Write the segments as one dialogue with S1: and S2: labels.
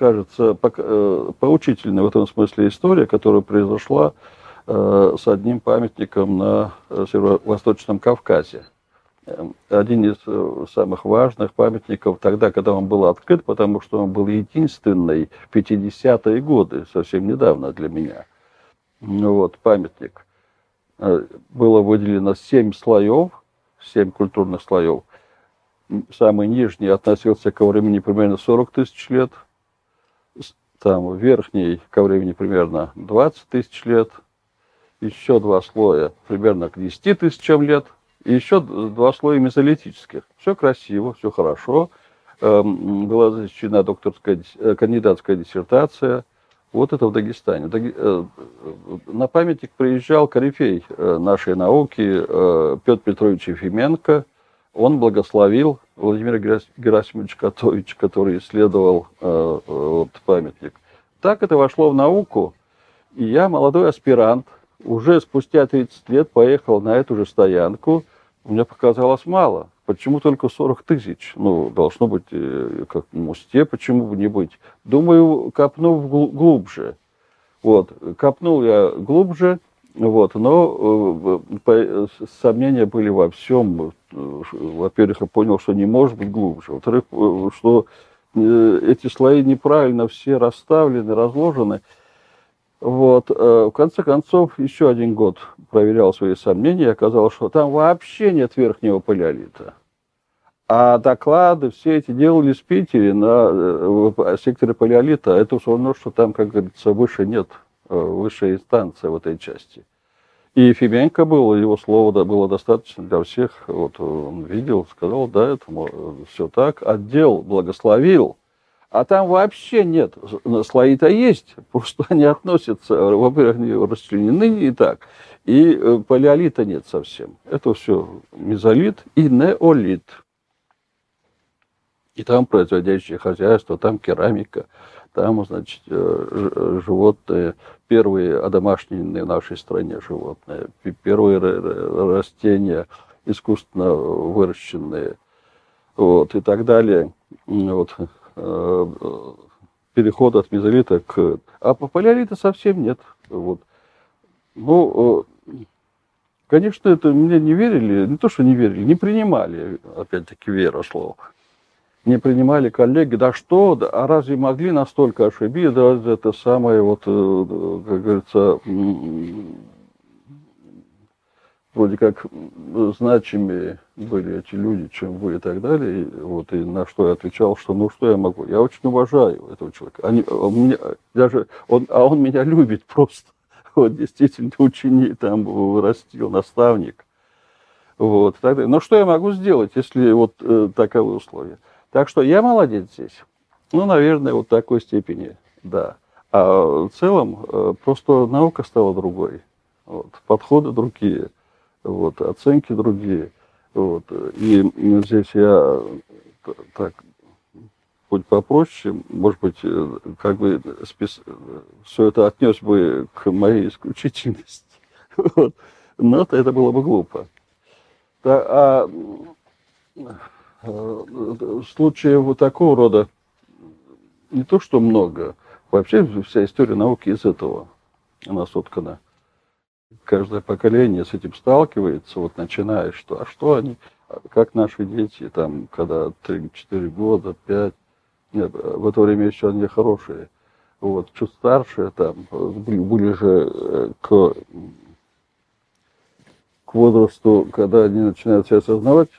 S1: кажется, поучительной в этом смысле история, которая произошла с одним памятником на Северо-Восточном Кавказе. Эм, один из самых важных памятников тогда, когда он был открыт, потому что он был единственный в 50-е годы, совсем недавно для меня. Вот, памятник. Было выделено семь слоев, семь культурных слоев. Самый нижний относился ко времени примерно 40 тысяч лет, там верхний ко времени примерно 20 тысяч лет, еще два слоя примерно к 10 тысячам лет, и еще два слоя мезолитических. Все красиво, все хорошо. Эм, была защищена докторская, э, кандидатская диссертация. Вот это в Дагестане. Э, на памятник приезжал корифей э, нашей науки Петр Петрович Ефименко. Он благословил Владимира Герасимовича Котовича, который исследовал вот, памятник. Так это вошло в науку. И я, молодой аспирант, уже спустя 30 лет поехал на эту же стоянку. Мне показалось мало. Почему только 40 тысяч? Ну, должно быть, э, как в Мусте, почему бы не быть? Думаю, копнув глубже. Вот, копнул я глубже, вот, но э, сомнения были во всем. Во-первых, я понял, что не может быть глубже. Во-вторых, э, что эти слои неправильно все расставлены, разложены. Вот. В конце концов, еще один год проверял свои сомнения, и оказалось, что там вообще нет верхнего палеолита. А доклады все эти делались в Питере на секторе палеолита. Это все равно, что там, как говорится, выше нет, э, высшая инстанция в этой части. И Ефименко был, его слово было достаточно для всех. Вот он видел, сказал, да, это все так. Отдел благословил, а там вообще нет. Слои-то есть, просто они относятся, во-первых, они расчленены не так. И э, палеолита нет совсем. Это все мезолит и неолит и там производящее хозяйство, там керамика, там, значит, э, животные, первые одомашненные в нашей стране животные, первые растения искусственно выращенные, вот, и так далее. Вот, э, переход от мезолита к... А по палеолита совсем нет. Вот. Ну, э, конечно, это мне не верили, не то, что не верили, не принимали, опять-таки, вера слова не принимали коллеги, да что, а разве могли настолько ошибиться, да, это самое, вот, э, как говорится, вроде как значимые были эти люди, чем вы и так далее, и, вот, и на что я отвечал, что ну что я могу, я очень уважаю этого человека, Они, он меня, даже, он, а он меня любит просто, вот, действительно, ученик там вырастил, наставник, вот, так далее. Но что я могу сделать, если вот э, таковы условия? Так что я молодец здесь. Ну, наверное, вот такой степени, да. А в целом э, просто наука стала другой. Вот, подходы другие, вот, оценки другие. Вот. И здесь я так хоть попроще, может быть, э, как бы спис... все это отнес бы к моей исключительности. Вот. Но это было бы глупо. а Э, случаев вот такого рода не то что много, вообще вся история науки из этого она соткана. Каждое поколение с этим сталкивается, вот начиная, что, а что они, как наши дети, там, когда 3-4 года, 5, нет, в это время еще они хорошие. Вот, чуть старше, там, ближе э, к, к возрасту, когда они начинают себя осознавать,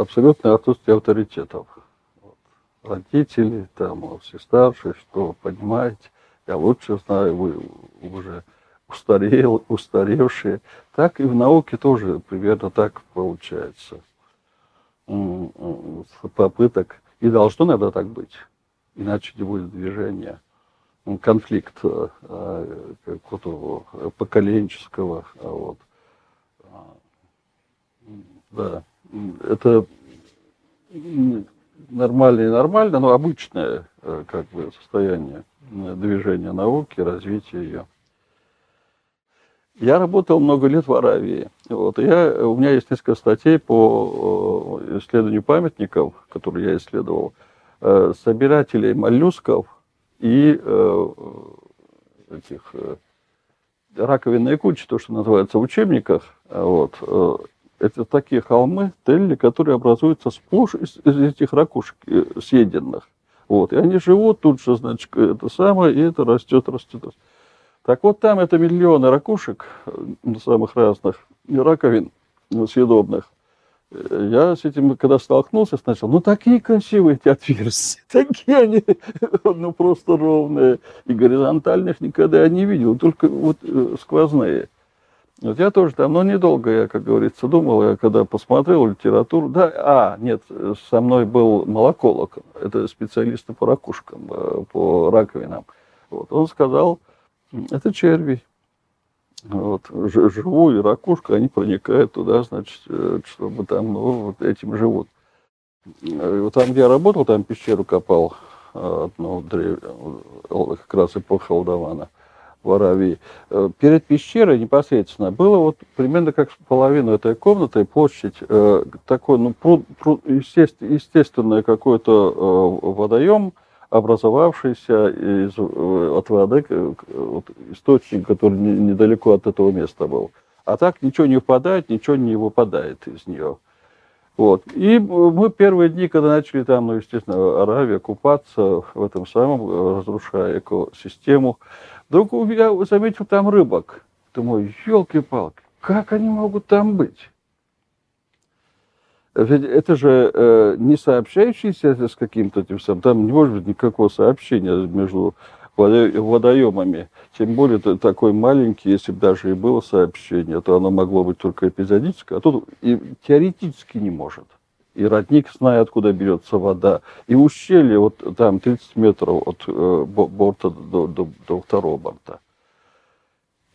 S1: абсолютное отсутствие авторитетов. Вот. Родители, там, все старшие, что понимаете, я лучше знаю, вы уже устарел, устаревшие. Так и в науке тоже примерно так получается. Попыток. И должно надо так быть. Иначе не будет движения. Конфликт э, какого-то поколенческого. Вот. Да это нормально и нормально, но обычное э, как бы состояние э, движения науки, развития ее. Я работал много лет в Аравии. Вот, я, у меня есть несколько статей по исследованию памятников, которые я исследовал, э, собирателей моллюсков и э, этих э, раковинные кучи, то, что называется в учебниках, вот, э, это такие холмы, телли, которые образуются сплошь из, из этих ракушек э, съеденных. Вот, и они живут тут же, значит, это самое, и это растет, растет, растет. Так вот, там это миллионы ракушек, э, самых разных, раковин съедобных. Я с этим, когда столкнулся сначала, ну такие красивые эти отверстия, такие они, ну просто ровные, и горизонтальных никогда я не видел, только вот э, сквозные. Вот я тоже там, но недолго я, как говорится, думал, я когда посмотрел литературу, да, а, нет, со мной был молоколог, это специалист по ракушкам, э, по раковинам. Вот, он сказал, это черви. Вот, живую ракушку, они проникают туда, значит, э, чтобы там, ну, вот этим живут. Э, вот там, где я работал, там пещеру копал, одну древнюю, как раз эпоха Алдавана в Аравии. Перед пещерой непосредственно было вот примерно как половину этой комнаты, площадь такой, ну, пруд, пруд, естественный какой-то водоем, образовавшийся из, э, от воды, вот, источник, который недалеко от этого места был. А так ничего не впадает, ничего не выпадает из нее. Вот. И мы первые дни, когда начали там, ну, естественно, Аравия купаться в этом самом, разрушая экосистему, вдруг я заметил там рыбок. Думаю, елки-палки, как они могут там быть? Ведь это же э, не сообщающийся с каким-то тем самым, там не может быть никакого сообщения между водоемами. Тем более это такой маленький, если бы даже и было сообщение, то оно могло быть только эпизодическое, а тут и теоретически не может. И родник, зная, откуда берется вода, и ущелье, вот там 30 метров от э, борта до, до, до второго борта.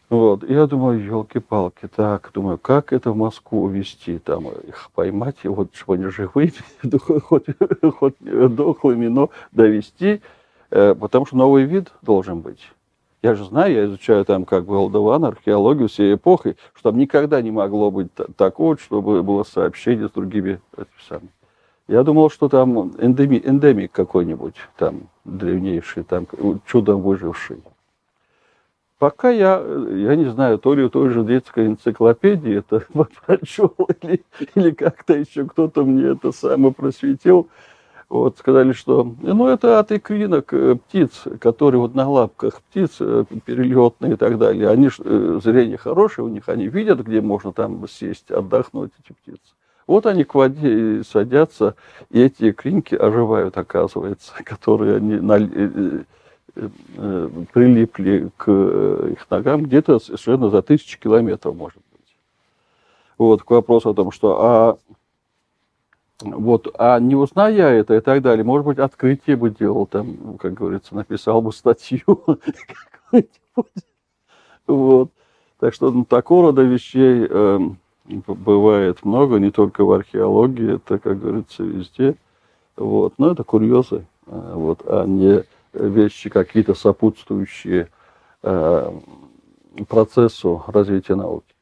S1: Вот. Я думаю, елки-палки, так, думаю, как это в Москву увезти, там, их поймать, вот, чтобы они живыми, хоть, хоть дохлыми, но довести, э, потому что новый вид должен быть. Я же знаю, я изучаю там как бы Алдован, археологию всей эпохи, что там никогда не могло быть такого, чтобы было сообщение с другими самыми. Я думал, что там эндеми, эндемик какой-нибудь, там древнейший, там чудом выживший. Пока я, я не знаю, то ли у той же детской энциклопедии это прочел, или, или как-то еще кто-то мне это самое просветил, вот, сказали, что ну, это от икринок э, птиц, которые вот на лапках птиц э, перелетные и так далее. Они э, зрение хорошее у них, они видят, где можно там сесть, отдохнуть эти птицы. Вот они к воде садятся, и эти икринки оживают, оказывается, которые они Э, прилипли к их ногам где-то совершенно за тысячи километров, может быть. Вот, к вопросу о том, что а, вот, а не узная это и так далее, может быть, открытие бы делал, там, как говорится, написал бы статью Вот. Так что ну, такого рода вещей э, бывает много, не только в археологии, это, как говорится, везде. Вот. Но это курьезы, э, вот, а не вещи какие-то сопутствующие э, процессу развития науки.